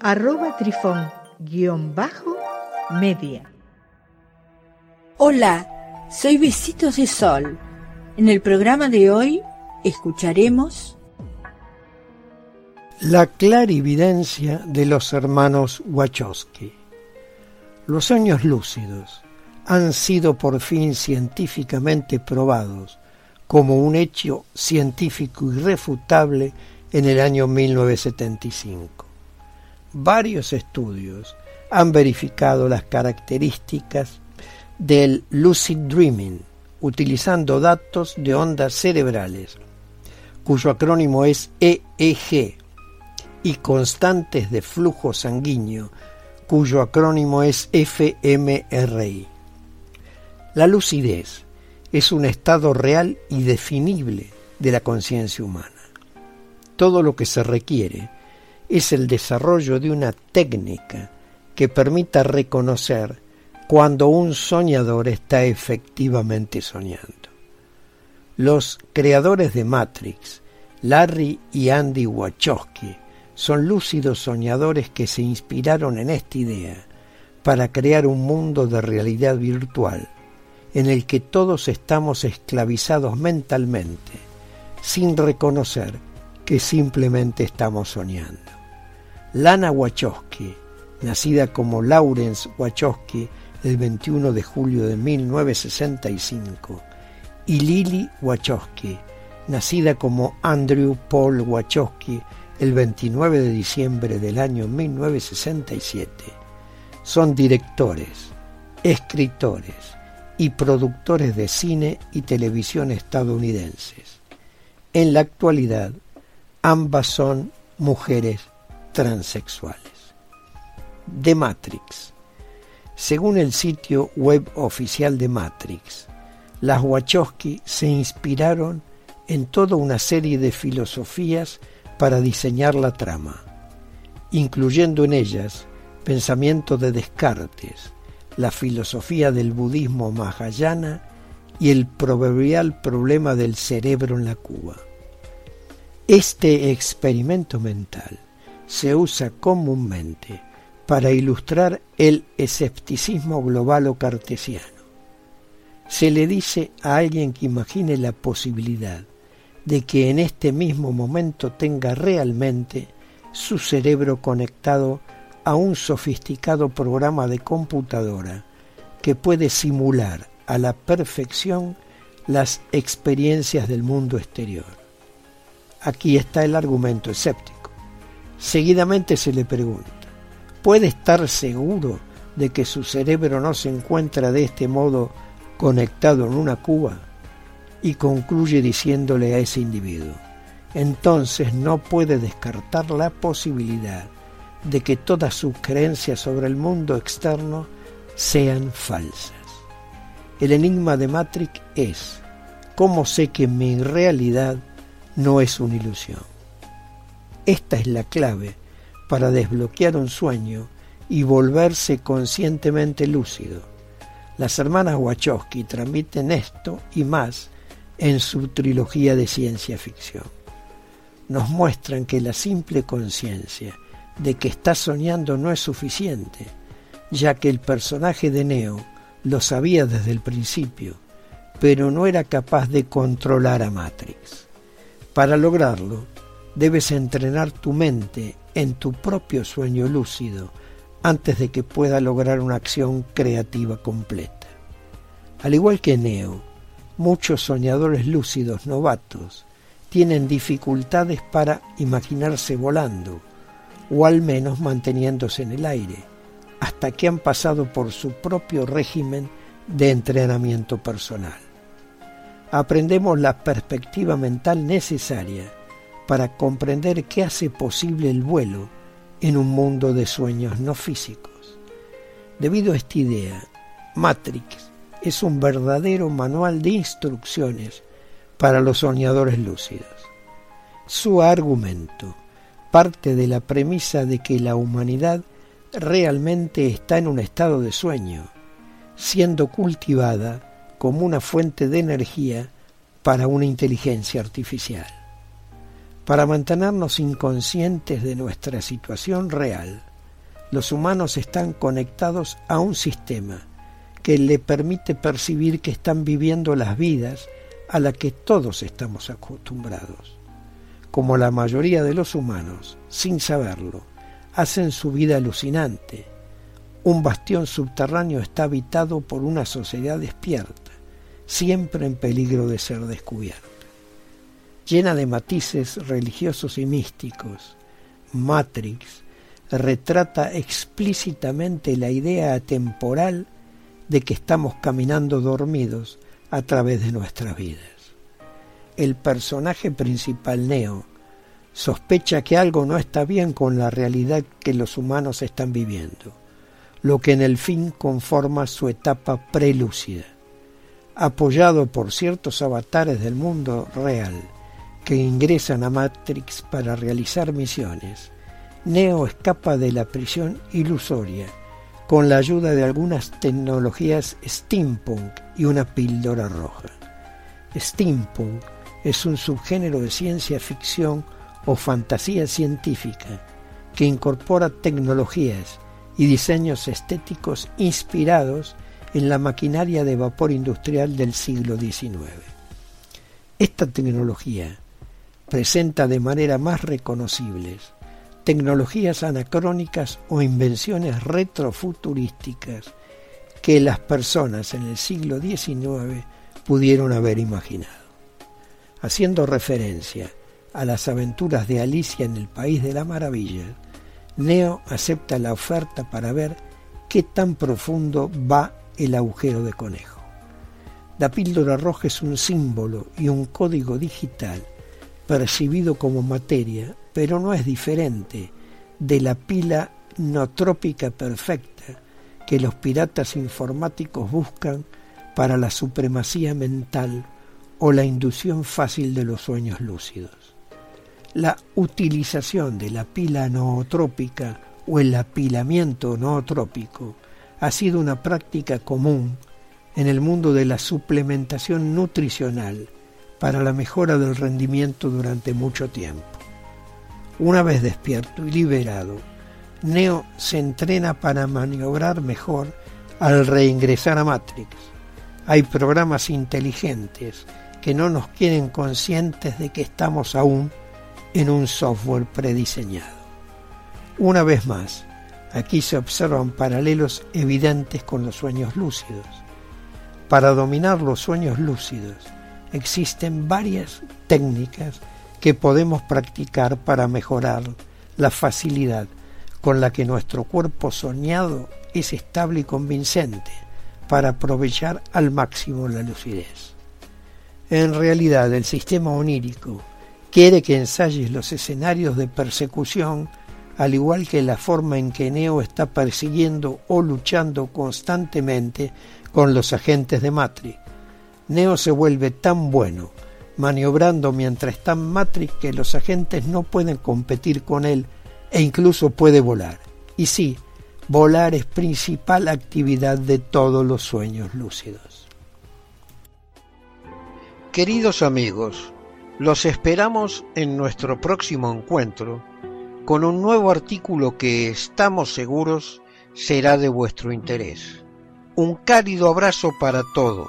arroba trifón-media. Hola, soy Besitos de Sol. En el programa de hoy escucharemos La clarividencia de los hermanos Wachowski. Los sueños lúcidos han sido por fin científicamente probados como un hecho científico irrefutable en el año 1975. Varios estudios han verificado las características del lucid dreaming utilizando datos de ondas cerebrales, cuyo acrónimo es EEG, y constantes de flujo sanguíneo, cuyo acrónimo es FMRI. La lucidez es un estado real y definible de la conciencia humana. Todo lo que se requiere es el desarrollo de una técnica que permita reconocer cuando un soñador está efectivamente soñando. Los creadores de Matrix, Larry y Andy Wachowski, son lúcidos soñadores que se inspiraron en esta idea para crear un mundo de realidad virtual en el que todos estamos esclavizados mentalmente, sin reconocer que simplemente estamos soñando. Lana Wachowski, nacida como Lawrence Wachowski el 21 de julio de 1965, y Lily Wachowski, nacida como Andrew Paul Wachowski el 29 de diciembre del año 1967, son directores, escritores y productores de cine y televisión estadounidenses. En la actualidad, ambas son mujeres transexuales. The Matrix. Según el sitio web oficial de Matrix, las Wachowski se inspiraron en toda una serie de filosofías para diseñar la trama, incluyendo en ellas pensamiento de Descartes, la filosofía del budismo mahayana y el proverbial problema del cerebro en la Cuba. Este experimento mental se usa comúnmente para ilustrar el escepticismo global o cartesiano. Se le dice a alguien que imagine la posibilidad de que en este mismo momento tenga realmente su cerebro conectado a un sofisticado programa de computadora que puede simular a la perfección las experiencias del mundo exterior. Aquí está el argumento escéptico. Seguidamente se le pregunta, ¿puede estar seguro de que su cerebro no se encuentra de este modo conectado en una cuba? Y concluye diciéndole a ese individuo, entonces no puede descartar la posibilidad de que todas sus creencias sobre el mundo externo sean falsas. El enigma de Matrix es, ¿cómo sé que mi realidad no es una ilusión? Esta es la clave para desbloquear un sueño y volverse conscientemente lúcido. Las hermanas Wachowski transmiten esto y más en su trilogía de ciencia ficción. Nos muestran que la simple conciencia de que está soñando no es suficiente, ya que el personaje de Neo lo sabía desde el principio, pero no era capaz de controlar a Matrix. Para lograrlo, debes entrenar tu mente en tu propio sueño lúcido antes de que pueda lograr una acción creativa completa. Al igual que Neo, muchos soñadores lúcidos novatos tienen dificultades para imaginarse volando, o al menos manteniéndose en el aire, hasta que han pasado por su propio régimen de entrenamiento personal. Aprendemos la perspectiva mental necesaria para comprender qué hace posible el vuelo en un mundo de sueños no físicos. Debido a esta idea, Matrix es un verdadero manual de instrucciones para los soñadores lúcidos. Su argumento parte de la premisa de que la humanidad realmente está en un estado de sueño, siendo cultivada como una fuente de energía para una inteligencia artificial. Para mantenernos inconscientes de nuestra situación real, los humanos están conectados a un sistema que le permite percibir que están viviendo las vidas a las que todos estamos acostumbrados. Como la mayoría de los humanos, sin saberlo, hacen su vida alucinante. Un bastión subterráneo está habitado por una sociedad despierta, siempre en peligro de ser descubierta. Llena de matices religiosos y místicos, Matrix retrata explícitamente la idea atemporal de que estamos caminando dormidos a través de nuestras vidas. El personaje principal, Neo, sospecha que algo no está bien con la realidad que los humanos están viviendo, lo que en el fin conforma su etapa prelúcida. Apoyado por ciertos avatares del mundo real que ingresan a Matrix para realizar misiones, Neo escapa de la prisión ilusoria con la ayuda de algunas tecnologías steampunk y una píldora roja. Steampunk es un subgénero de ciencia ficción o fantasía científica que incorpora tecnologías y diseños estéticos inspirados en la maquinaria de vapor industrial del siglo XIX. Esta tecnología presenta de manera más reconocibles tecnologías anacrónicas o invenciones retrofuturísticas que las personas en el siglo XIX pudieron haber imaginado. Haciendo referencia a las aventuras de Alicia en el País de la Maravilla, Neo acepta la oferta para ver qué tan profundo va el agujero de conejo. La píldora roja es un símbolo y un código digital percibido como materia pero no es diferente de la pila nootrópica perfecta que los piratas informáticos buscan para la supremacía mental o la inducción fácil de los sueños lúcidos. La utilización de la pila nootrópica o el apilamiento nootrópico ha sido una práctica común en el mundo de la suplementación nutricional para la mejora del rendimiento durante mucho tiempo. Una vez despierto y liberado, Neo se entrena para maniobrar mejor al reingresar a Matrix. Hay programas inteligentes que no nos quieren conscientes de que estamos aún en un software prediseñado. Una vez más, aquí se observan paralelos evidentes con los sueños lúcidos. Para dominar los sueños lúcidos existen varias técnicas que podemos practicar para mejorar la facilidad con la que nuestro cuerpo soñado es estable y convincente para aprovechar al máximo la lucidez. En realidad el sistema onírico quiere que ensayes los escenarios de persecución al igual que la forma en que Neo está persiguiendo o luchando constantemente con los agentes de Matrix. Neo se vuelve tan bueno maniobrando mientras está en Matrix que los agentes no pueden competir con él e incluso puede volar. Y sí, volar es principal actividad de todos los sueños lúcidos. Queridos amigos, los esperamos en nuestro próximo encuentro con un nuevo artículo que estamos seguros será de vuestro interés. Un cálido abrazo para todos.